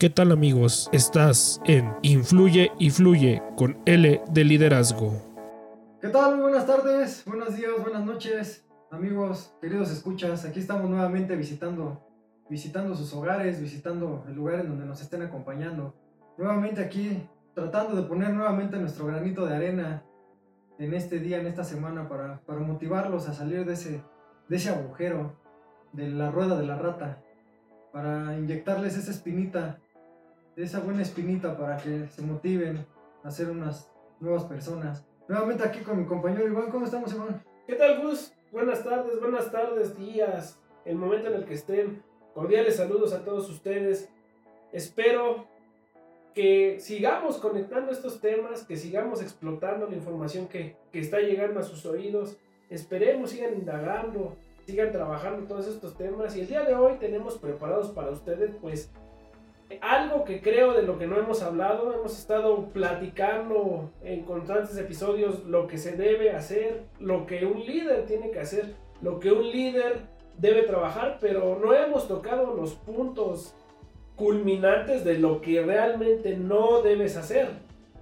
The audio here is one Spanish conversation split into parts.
¿Qué tal amigos? Estás en Influye y Fluye con L de Liderazgo. ¿Qué tal? Muy buenas tardes, buenos días, buenas noches, amigos, queridos escuchas. Aquí estamos nuevamente visitando, visitando sus hogares, visitando el lugar en donde nos estén acompañando. Nuevamente aquí tratando de poner nuevamente nuestro granito de arena en este día, en esta semana, para, para motivarlos a salir de ese, de ese agujero, de la rueda de la rata, para inyectarles esa espinita esa buena espinita para que se motiven a ser unas nuevas personas. Nuevamente aquí con mi compañero Iván. ¿Cómo estamos, Iván? ¿Qué tal, Gus? Buenas tardes, buenas tardes, días, el momento en el que estén. Cordiales saludos a todos ustedes. Espero que sigamos conectando estos temas, que sigamos explotando la información que, que está llegando a sus oídos. Esperemos sigan indagando, sigan trabajando todos estos temas. Y el día de hoy tenemos preparados para ustedes, pues, algo que creo de lo que no hemos hablado, hemos estado platicando en constantes episodios lo que se debe hacer, lo que un líder tiene que hacer, lo que un líder debe trabajar, pero no hemos tocado los puntos culminantes de lo que realmente no debes hacer,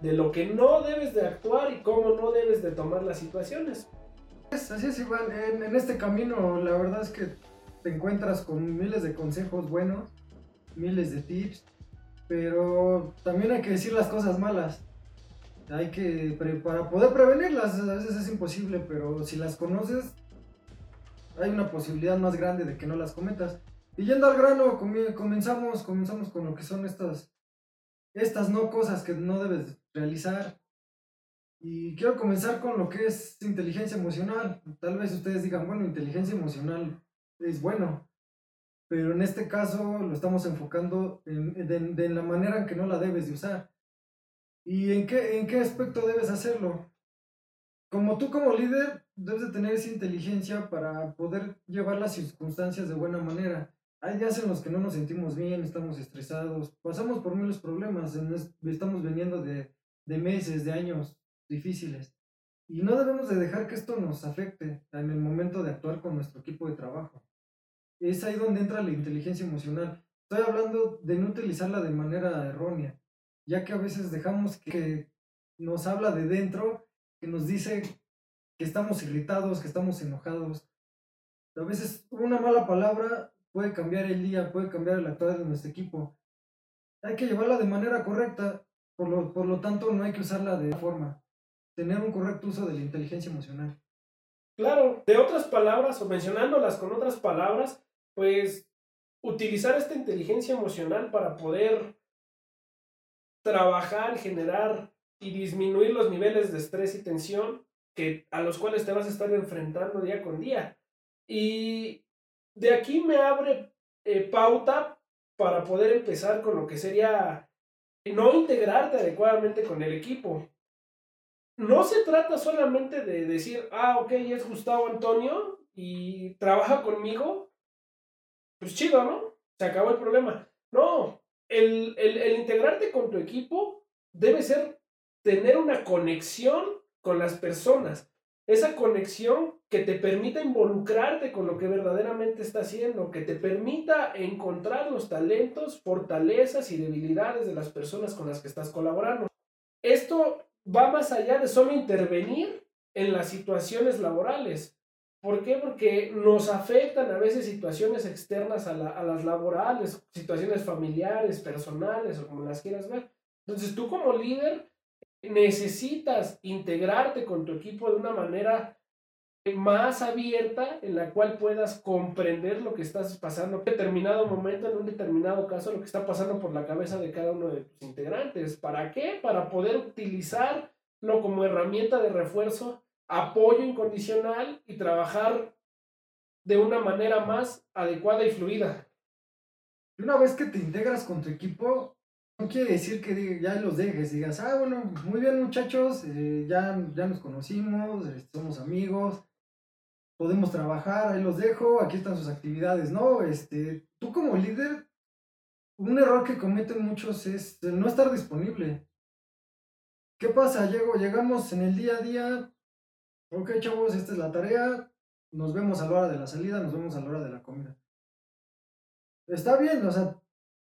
de lo que no debes de actuar y cómo no debes de tomar las situaciones. Así es, Iván. En, en este camino, la verdad es que te encuentras con miles de consejos buenos miles de tips, pero también hay que decir las cosas malas. Hay que, para poder prevenirlas, a veces es imposible, pero si las conoces, hay una posibilidad más grande de que no las cometas. Y yendo al grano, comenzamos, comenzamos con lo que son estas, estas no cosas que no debes realizar. Y quiero comenzar con lo que es inteligencia emocional. Tal vez ustedes digan, bueno, inteligencia emocional es bueno pero en este caso lo estamos enfocando en, de, la manera en que no la debes de usar. ¿Y en qué, en qué aspecto debes hacerlo? Como tú como líder debes de tener esa inteligencia para poder llevar las circunstancias de buena manera. Hay días en los que no nos sentimos bien, estamos estresados, pasamos por muchos problemas, estamos veniendo de, de meses, de años difíciles. Y no debemos de dejar que esto nos afecte en el momento de actuar con nuestro equipo de trabajo es ahí donde entra la inteligencia emocional. Estoy hablando de no utilizarla de manera errónea, ya que a veces dejamos que nos habla de dentro, que nos dice que estamos irritados, que estamos enojados. A veces una mala palabra puede cambiar el día, puede cambiar el actuar de nuestro equipo. Hay que llevarla de manera correcta, por lo, por lo tanto no hay que usarla de forma. Tener un correcto uso de la inteligencia emocional. Claro, de otras palabras o mencionándolas con otras palabras, pues utilizar esta inteligencia emocional para poder trabajar, generar y disminuir los niveles de estrés y tensión que, a los cuales te vas a estar enfrentando día con día. Y de aquí me abre eh, pauta para poder empezar con lo que sería no integrarte adecuadamente con el equipo. No se trata solamente de decir, ah, ok, es Gustavo Antonio y trabaja conmigo pues chido, ¿no? Se acabó el problema. No, el, el, integrarte con tu equipo debe ser tener una conexión con las personas. Esa conexión que te permita involucrarte con lo que verdaderamente está haciendo, que te permita encontrar los talentos, fortalezas y debilidades de las personas con las que estás colaborando. Esto va más allá de solo intervenir en las situaciones laborales. ¿Por qué? Porque nos afectan a veces situaciones externas a, las laborales, situaciones familiares, personales o como las quieras ver. Entonces tú como líder necesitas integrarte con tu equipo de una manera más abierta en la cual puedas comprender lo que estás pasando en un determinado momento, en un determinado caso, lo que está pasando por la cabeza de cada uno de tus integrantes. ¿Para qué? Para poder utilizarlo como herramienta de refuerzo apoyo incondicional y trabajar de una manera más adecuada y fluida. Una vez que te integras con tu equipo, no quiere decir que ya los dejes, digas, ah, bueno, muy bien muchachos, eh, ya, ya nos conocimos, eh, somos amigos, podemos trabajar, ahí los dejo, aquí están sus actividades. No, este, tú como líder, un error que cometen muchos es no estar disponible. ¿Qué pasa? Llego, llegamos en el día a día, ok chavos, esta es la tarea, nos vemos a la hora de la salida, nos vemos a la hora de la comida. Está bien, o sea,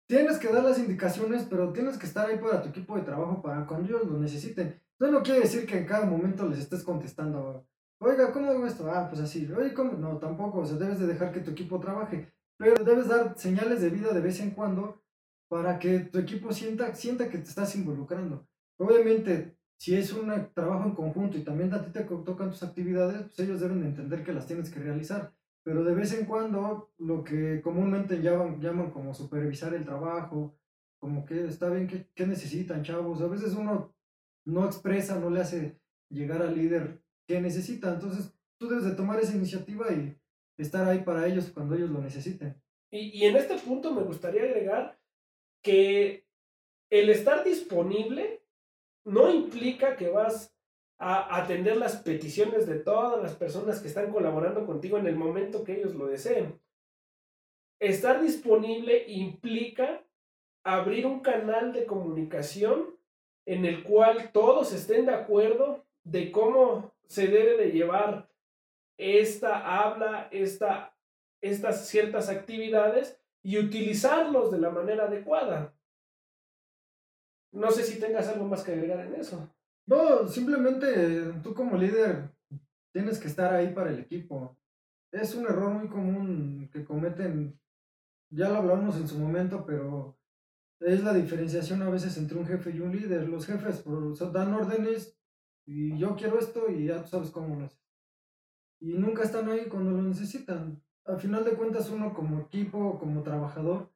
tienes que dar las indicaciones, pero tienes que estar ahí para tu equipo de trabajo para cuando ellos lo necesiten. Eso no quiere decir que en cada momento les estés contestando, oiga, ¿cómo hago esto? Ah, pues así, oye, ¿cómo? No, tampoco, o sea, debes de dejar que tu equipo trabaje, pero debes dar señales de vida de vez en cuando para que tu equipo sienta, sienta que te estás involucrando. Obviamente, si es un trabajo en conjunto y también a ti te tocan tus actividades, pues ellos deben de entender que las tienes que realizar. Pero de vez en cuando, lo que comúnmente llaman, llaman como supervisar el trabajo, como que está bien, ¿qué, ¿qué, necesitan, chavos? A veces uno no expresa, no le hace llegar al líder qué necesita. Entonces, tú debes de tomar esa iniciativa y estar ahí para ellos cuando ellos lo necesiten. Y, y en este punto me gustaría agregar que el estar disponible no implica que vas a atender las peticiones de todas las personas que están colaborando contigo en el momento que ellos lo deseen. Estar disponible implica abrir un canal de comunicación en el cual todos estén de acuerdo de cómo se debe de llevar esta habla, esta, estas ciertas actividades y utilizarlos de la manera adecuada. No sé si tengas algo más que agregar en eso. No, simplemente tú como líder tienes que estar ahí para el equipo. Es un error muy común que cometen, ya lo hablamos en su momento, pero es la diferenciación a veces entre un jefe y un líder. Los jefes dan órdenes y yo quiero esto y ya tú sabes cómo lo haces. Y nunca están ahí cuando lo necesitan. Al final de cuentas uno como equipo, como trabajador,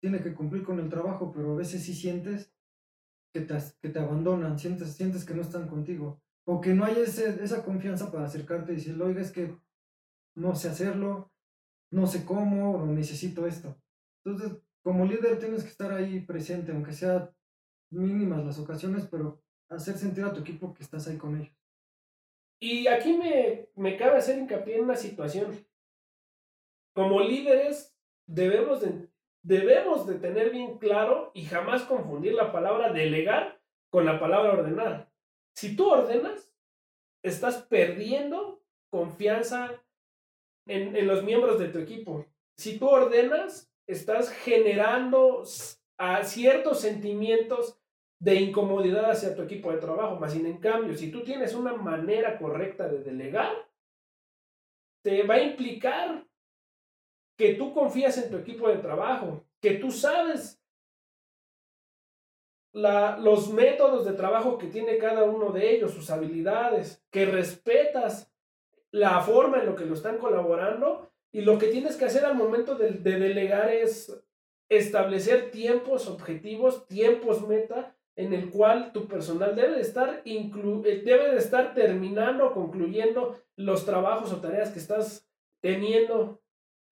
tiene que cumplir con el trabajo, pero a veces sí sientes que te, que te abandonan, sientes, sientes que no están contigo, o que no hay ese, esa confianza para acercarte y decirle, oiga, es que no sé hacerlo, no sé cómo, o necesito esto. Entonces, como líder tienes que estar ahí presente, aunque sea mínimas las ocasiones, pero hacer sentir a tu equipo que estás ahí con ellos. Y aquí me, me cabe hacer hincapié en una situación. Como líderes debemos de debemos de tener bien claro y jamás confundir la palabra delegar con la palabra ordenar. Si tú ordenas, estás perdiendo confianza en, en los miembros de tu equipo. Si tú ordenas, estás generando ciertos sentimientos de incomodidad hacia tu equipo de trabajo. Más sin en cambio, si tú tienes una manera correcta de delegar, te va a implicar que tú confías en tu equipo de trabajo, que tú sabes la, los métodos de trabajo que tiene cada uno de ellos, sus habilidades, que respetas la forma en lo que lo están colaborando y lo que tienes que hacer al momento de, de delegar es establecer tiempos objetivos, tiempos meta en el cual tu personal debe de estar inclu eh, debe de estar terminando concluyendo los trabajos o tareas que estás teniendo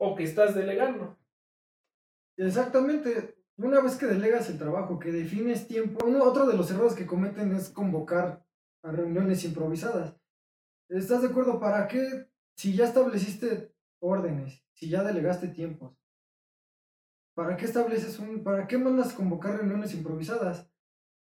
o que estás delegando. Exactamente. Una vez que delegas el trabajo, que defines tiempo, uno, otro de los errores que cometen es convocar a reuniones improvisadas. ¿Estás de acuerdo? ¿Para qué? Si ya estableciste órdenes, si ya delegaste tiempos, ¿para qué estableces un, para qué mandas convocar reuniones improvisadas?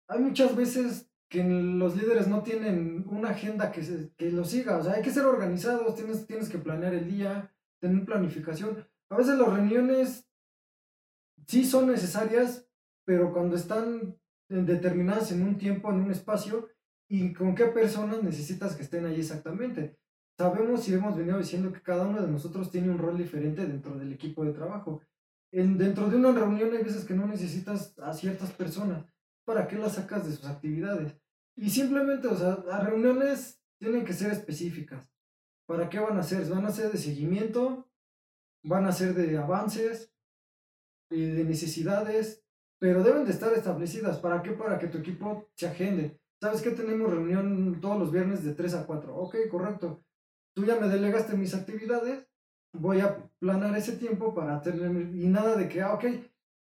Hay muchas veces que los líderes no tienen una agenda que, se, que lo siga, o sea, hay que ser organizados, tienes, tienes que planear el día, tener planificación. A veces las reuniones sí son necesarias, pero cuando están determinadas en un tiempo, en un espacio, y con qué personas necesitas que estén ahí exactamente. Sabemos y hemos venido diciendo que cada uno de nosotros tiene un rol diferente dentro del equipo de trabajo. En, dentro de una reunión hay veces que no necesitas a ciertas personas. ¿Para qué las sacas de sus actividades? Y simplemente, o sea, las reuniones tienen que ser específicas. ¿Para qué van a ser? ¿Van a ser de seguimiento? ¿Van a ser de avances? de necesidades? Pero deben de estar establecidas. ¿Para qué? Para que tu equipo se agende. ¿Sabes que tenemos reunión todos los viernes de 3 a 4? Ok, correcto. Tú ya me delegaste mis actividades. Voy a planar ese tiempo para tener... Y nada de que, ah, ok,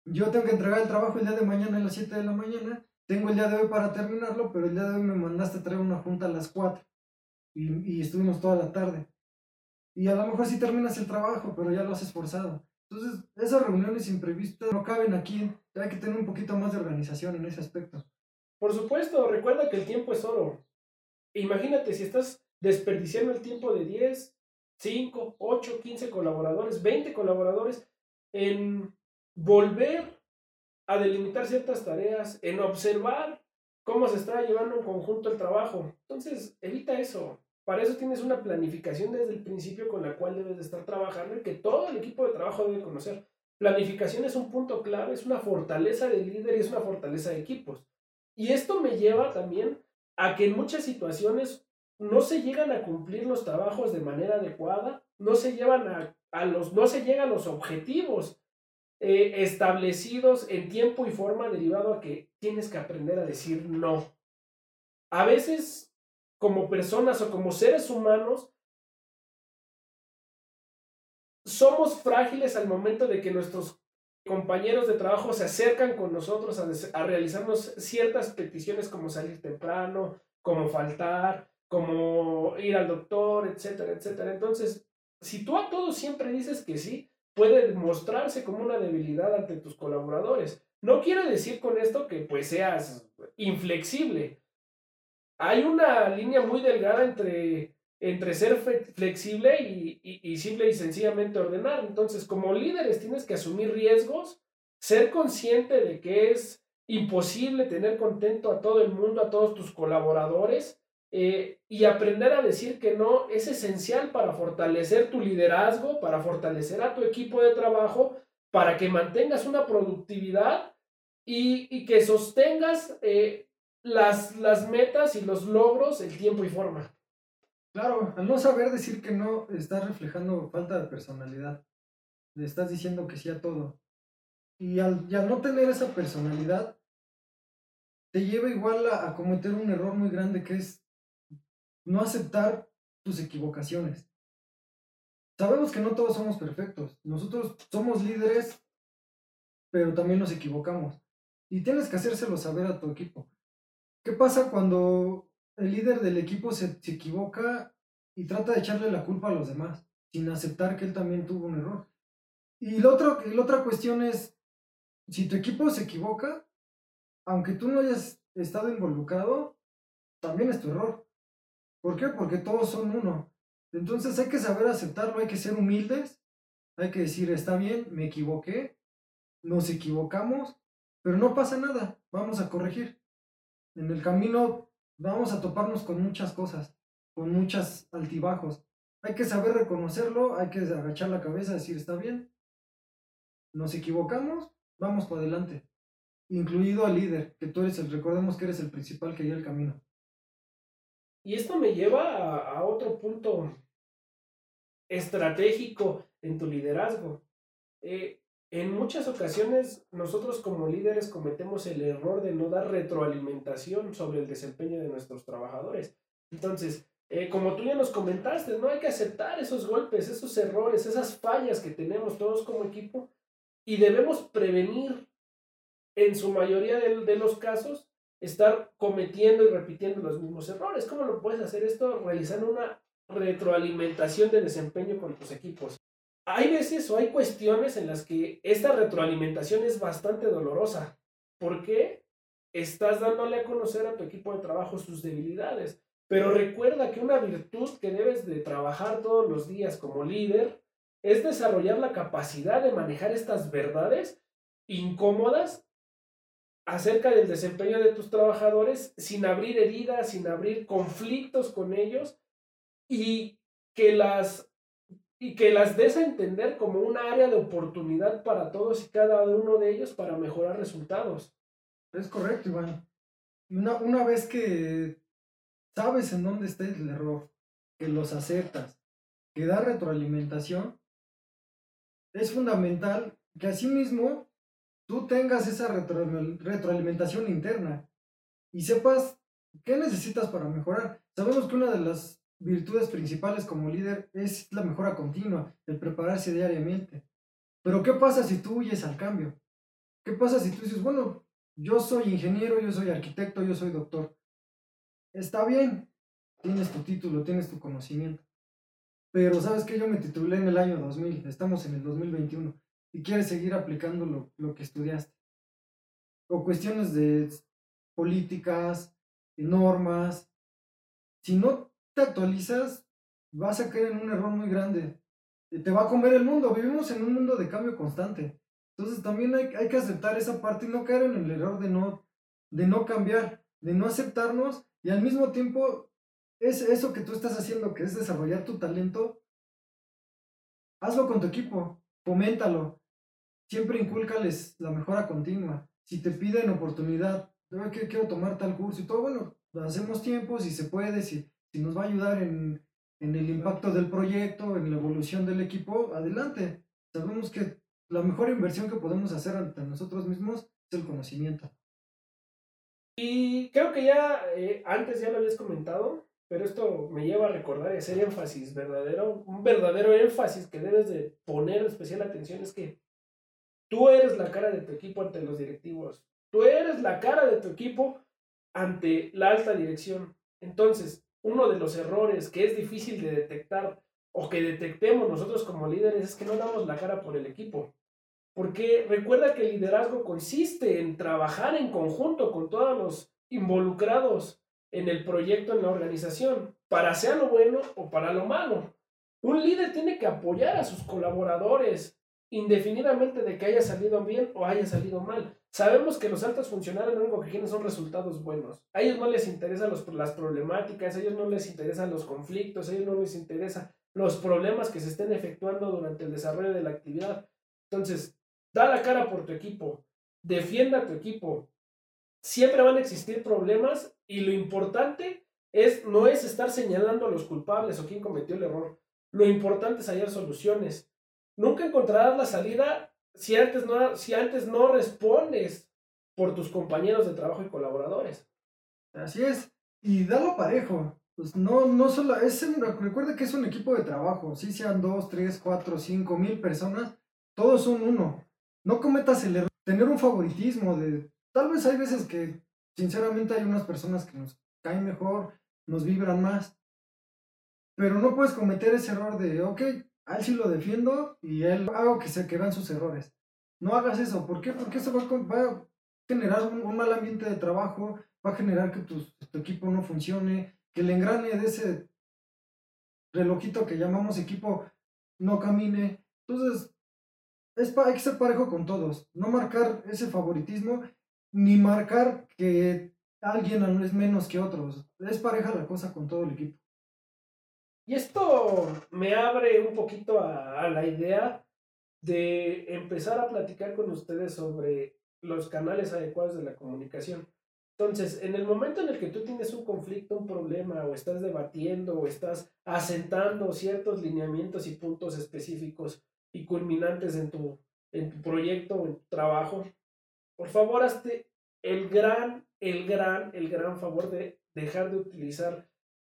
yo tengo que entregar el trabajo el día de mañana a las 7 de la mañana. Tengo el día de hoy para terminarlo, pero el día de hoy me mandaste a traer una junta a las 4 y, estuvimos toda la tarde. Y a lo mejor sí terminas el trabajo, pero ya lo has esforzado. Entonces, esas reuniones imprevistas no caben aquí. Hay que tener un poquito más de organización en ese aspecto. Por supuesto, recuerda que el tiempo es oro. Imagínate si estás desperdiciando el tiempo de 10, 5, 8, 15 colaboradores, 20 colaboradores en volver a delimitar ciertas tareas, en observar cómo se está llevando en conjunto el trabajo. Entonces, evita eso. Para eso tienes una planificación desde el principio con la cual debes de estar trabajando y que todo el equipo de trabajo debe conocer. Planificación es un punto clave, es una fortaleza del líder y es una fortaleza de equipos. Y esto me lleva también a que en muchas situaciones no se llegan a cumplir los trabajos de manera adecuada, no se llevan a, los, no se llegan a los objetivos eh, establecidos en tiempo y forma derivado a que tienes que aprender a decir no. A veces, como personas o como seres humanos, somos frágiles al momento de que nuestros compañeros de trabajo se acercan con nosotros a, a realizarnos ciertas peticiones como salir temprano, como faltar, como ir al doctor, etcétera, etcétera. Entonces, si tú a todos siempre dices que sí, puede mostrarse como una debilidad ante tus colaboradores. No quiero decir con esto que pues seas inflexible. Hay una línea muy delgada entre entre ser flexible y, y, simple y sencillamente ordenar. Entonces, como líderes tienes que asumir riesgos, ser consciente de que es imposible tener contento a todo el mundo, a todos tus colaboradores, eh, y aprender a decir que no es esencial para fortalecer tu liderazgo, para fortalecer a tu equipo de trabajo, para que mantengas una productividad y, y que sostengas eh, las, las metas y los logros en tiempo y forma. Claro, al no saber decir que no, estás reflejando falta de personalidad. Le estás diciendo que sí a todo. Y al, no tener esa personalidad, te lleva igual a, cometer un error muy grande que es no aceptar tus equivocaciones. Sabemos que no todos somos perfectos. Nosotros somos líderes, pero también nos equivocamos. Y tienes que hacérselo saber a tu equipo. ¿Qué pasa cuando el líder del equipo se, equivoca y trata de echarle la culpa a los demás, sin aceptar que él también tuvo un error. Y la, otro, la otra cuestión es, si tu equipo se equivoca, aunque tú no hayas estado involucrado, también es tu error. ¿Por qué? Porque todos son uno. Entonces hay que saber aceptarlo, hay que ser humildes, hay que decir, está bien, me equivoqué, nos equivocamos, pero no pasa nada, vamos a corregir. En el camino vamos a toparnos con muchas cosas, con muchos altibajos. Hay que saber reconocerlo, hay que agachar la cabeza, decir, está bien, nos equivocamos, vamos para adelante. Incluido al líder, que tú eres el, recordemos que eres el principal que guía el camino. Y esto me lleva a, otro punto estratégico en tu liderazgo. Eh, en muchas ocasiones nosotros como líderes cometemos el error de no dar retroalimentación sobre el desempeño de nuestros trabajadores. Entonces, eh, como tú ya nos comentaste, no hay que aceptar esos golpes, esos errores, esas fallas que tenemos todos como equipo y debemos prevenir en su mayoría de los casos estar cometiendo y repitiendo los mismos errores. ¿Cómo lo puedes hacer esto? Realizando una retroalimentación de desempeño con tus equipos hay veces o hay cuestiones en las que esta retroalimentación es bastante dolorosa. ¿Por qué? Estás dándole a conocer a tu equipo de trabajo sus debilidades. Pero recuerda que una virtud que debes de trabajar todos los días como líder es desarrollar la capacidad de manejar estas verdades incómodas acerca del desempeño de tus trabajadores sin abrir heridas, sin abrir conflictos con ellos y que las y que las des a entender como un área de oportunidad para todos y cada uno de ellos para mejorar resultados. Es correcto, Iván. Una, una vez que sabes en dónde está el error, que los aceptas, que da retroalimentación, es fundamental que asimismo tú tengas esa retroalimentación interna y sepas qué necesitas para mejorar. Sabemos que una de las virtudes principales como líder es la mejora continua, el prepararse diariamente. Pero ¿qué pasa si tú huyes al cambio? ¿Qué pasa si tú dices, bueno, yo soy ingeniero, yo soy arquitecto, yo soy doctor? Está bien, tienes tu título, tienes tu conocimiento. Pero sabes que yo me titulé en el año 2000, estamos en el 2021 y quieres seguir aplicando lo, que estudiaste. O cuestiones de políticas, de normas. Si no actualizas, vas a caer en un error muy grande. Te va a comer el mundo. Vivimos en un mundo de cambio constante. Entonces también hay, hay que aceptar esa parte y no caer en el error de no, de no cambiar, de no aceptarnos y al mismo tiempo es eso que tú estás haciendo, que es desarrollar tu talento, hazlo con tu equipo, foméntalo, siempre incúlcales la mejora continua. Si te piden oportunidad, que quiero tomar tal curso y todo, bueno, hacemos tiempo, si se puede, si, si nos va a ayudar en, en el impacto del proyecto, en la evolución del equipo, adelante. Sabemos que la mejor inversión que podemos hacer ante nosotros mismos es el conocimiento. Y creo que ya eh, antes ya lo habías comentado, pero esto me lleva a recordar y hacer énfasis verdadero, un verdadero énfasis que debes de poner especial atención es que tú eres la cara de tu equipo ante los directivos, tú eres la cara de tu equipo ante la alta dirección. Entonces, uno de los errores que es difícil de detectar o que detectemos nosotros como líderes es que no damos la cara por el equipo. Porque recuerda que el liderazgo consiste en trabajar en conjunto con todos los involucrados en el proyecto, en la organización, para sea lo bueno o para lo malo. Un líder tiene que apoyar a sus colaboradores, indefinidamente de que haya salido bien o haya salido mal. Sabemos que los altos funcionarios lo único que quieren son resultados buenos. A ellos no les interesan las problemáticas, a ellos no les interesan los conflictos, a ellos no les interesan los problemas que se estén efectuando durante el desarrollo de la actividad. Entonces, da la cara por tu equipo, defienda a tu equipo. Siempre van a existir problemas y lo importante es no es estar señalando a los culpables o quién cometió el error. Lo importante es hallar soluciones. Nunca encontrarás la salida si antes no, si antes no respondes por tus compañeros de trabajo y colaboradores. Así es. Y dalo parejo. Pues no, no solo, es recuerda que es un equipo de trabajo, si sean dos, tres, cuatro, cinco mil personas, todos son uno. No cometas el error, tener un favoritismo de, tal vez hay veces que sinceramente hay unas personas que nos caen mejor, nos vibran más, pero no puedes cometer ese error de, ok, a él sí lo defiendo y él hago que se que vean sus errores. No hagas eso. ¿Por qué? Porque eso va, a generar un, mal ambiente de trabajo, va a generar que tu, equipo no funcione, que el engrane de ese relojito que llamamos equipo no camine. Entonces, es hay que ser parejo con todos. No marcar ese favoritismo, ni marcar que alguien es menos que otros. Es pareja la cosa con todo el equipo. Y esto me abre un poquito a, la idea de empezar a platicar con ustedes sobre los canales adecuados de la comunicación. Entonces, en el momento en el que tú tienes un conflicto, un problema, o estás debatiendo, o estás asentando ciertos lineamientos y puntos específicos y culminantes en tu, en tu proyecto o en tu trabajo, por favor, hazte el gran, el gran, el gran favor de dejar de utilizar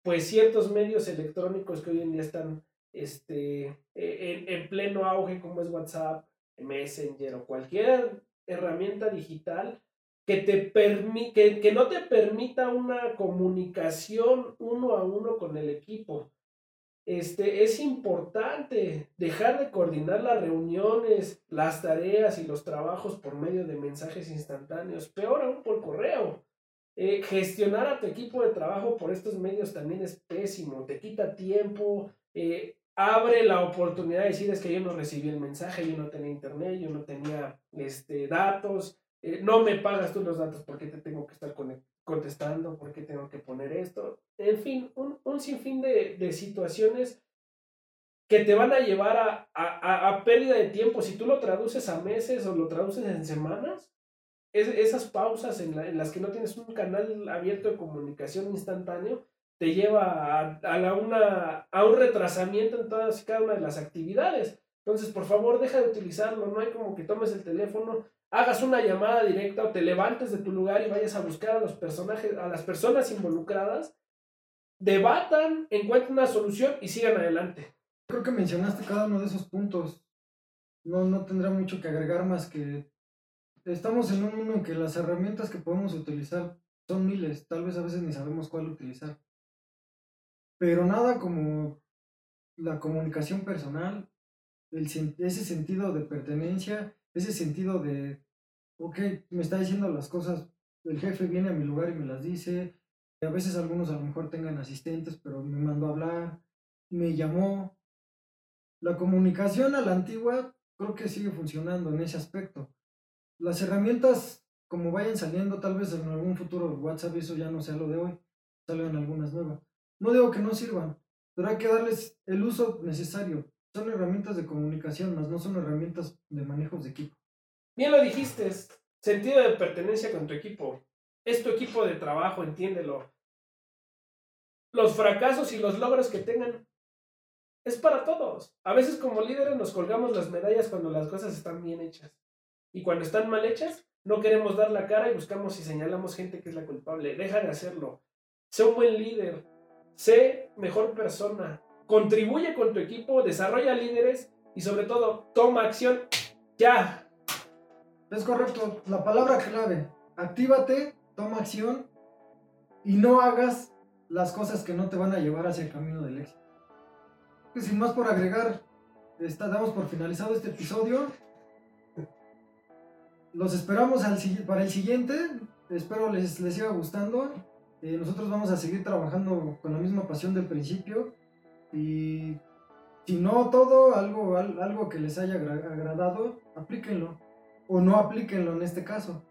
pues ciertos medios electrónicos que hoy en día están este, e, en, pleno auge, como es WhatsApp, Messenger o cualquier herramienta digital que, te que, que no te permita una comunicación uno a uno con el equipo. Este, es importante dejar de coordinar las reuniones, las tareas y los trabajos por medio de mensajes instantáneos, peor aún por correo. Eh, gestionar a tu equipo de trabajo por estos medios también es pésimo, te quita tiempo, eh, abre la oportunidad de decir es que yo no recibí el mensaje, yo no tenía internet, yo no tenía este, datos, eh, no me pagas tú los datos porque te tengo que estar contestando, porque tengo que poner esto. En fin, un, un sinfín de, de, situaciones que te van a llevar a, a, a, pérdida de tiempo. Si tú lo traduces a meses o lo traduces en semanas, esas pausas en, las que no tienes un canal abierto de comunicación instantáneo te lleva a, la una, a un retrasamiento en todas y cada una de las actividades. Entonces, por favor, deja de utilizarlo. No hay como que tomes el teléfono, hagas una llamada directa o te levantes de tu lugar y vayas a buscar a los personajes, a las personas involucradas, debatan, encuentren una solución y sigan adelante. Creo que mencionaste cada uno de esos puntos. No, no mucho que agregar más que estamos en un mundo en que las herramientas que podemos utilizar son miles, tal vez a veces ni sabemos cuál utilizar. Pero nada como la comunicación personal, ese sentido de pertenencia, ese sentido de, ok, me está diciendo las cosas, el jefe viene a mi lugar y me las dice, a veces algunos a lo mejor tengan asistentes, pero me mandó a hablar, me llamó. La comunicación a la antigua creo que sigue funcionando en ese aspecto. Las herramientas, como vayan saliendo, tal vez en algún futuro WhatsApp eso ya no sea lo de hoy, salgan algunas nuevas. No digo que no sirvan, pero hay que darles el uso necesario. Son herramientas de comunicación, más no son herramientas de manejos de equipo. Bien lo dijiste, sentido de pertenencia con tu equipo. Es tu equipo de trabajo, entiéndelo. Los fracasos y los logros que tengan es para todos. A veces como líderes nos colgamos las medallas cuando las cosas están bien hechas. Y cuando están mal hechas, no queremos dar la cara y buscamos y señalamos gente que es la culpable. Deja de hacerlo. Sé un buen líder. Sé mejor persona. Contribuye con tu equipo, desarrolla líderes y sobre todo, toma acción ya. Es correcto. La palabra clave. Actívate, toma acción y no hagas las cosas que no te van a llevar hacia el camino del éxito sin más por agregar, está, damos por finalizado este episodio. Los esperamos al, para el siguiente. Espero les, les siga gustando. Eh, nosotros vamos a seguir trabajando con la misma pasión del principio. Y si no todo, algo, algo que les haya agradado, aplíquenlo. O no aplíquenlo en este caso.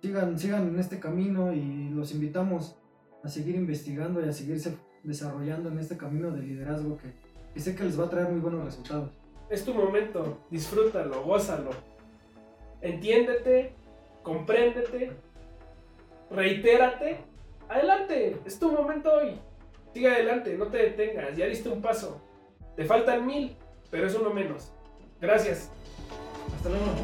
Sigan, sigan en este camino y los invitamos a seguir investigando y a seguirse desarrollando en este camino de liderazgo que, y sé que les va a traer muy buenos resultados. Es tu momento, disfrútalo, gózalo. Entiéndete, compréndete, reitérate. Adelante, es tu momento hoy. Sigue adelante, no te detengas, ya diste un paso. Te faltan mil, pero es uno menos. Gracias. Hasta luego.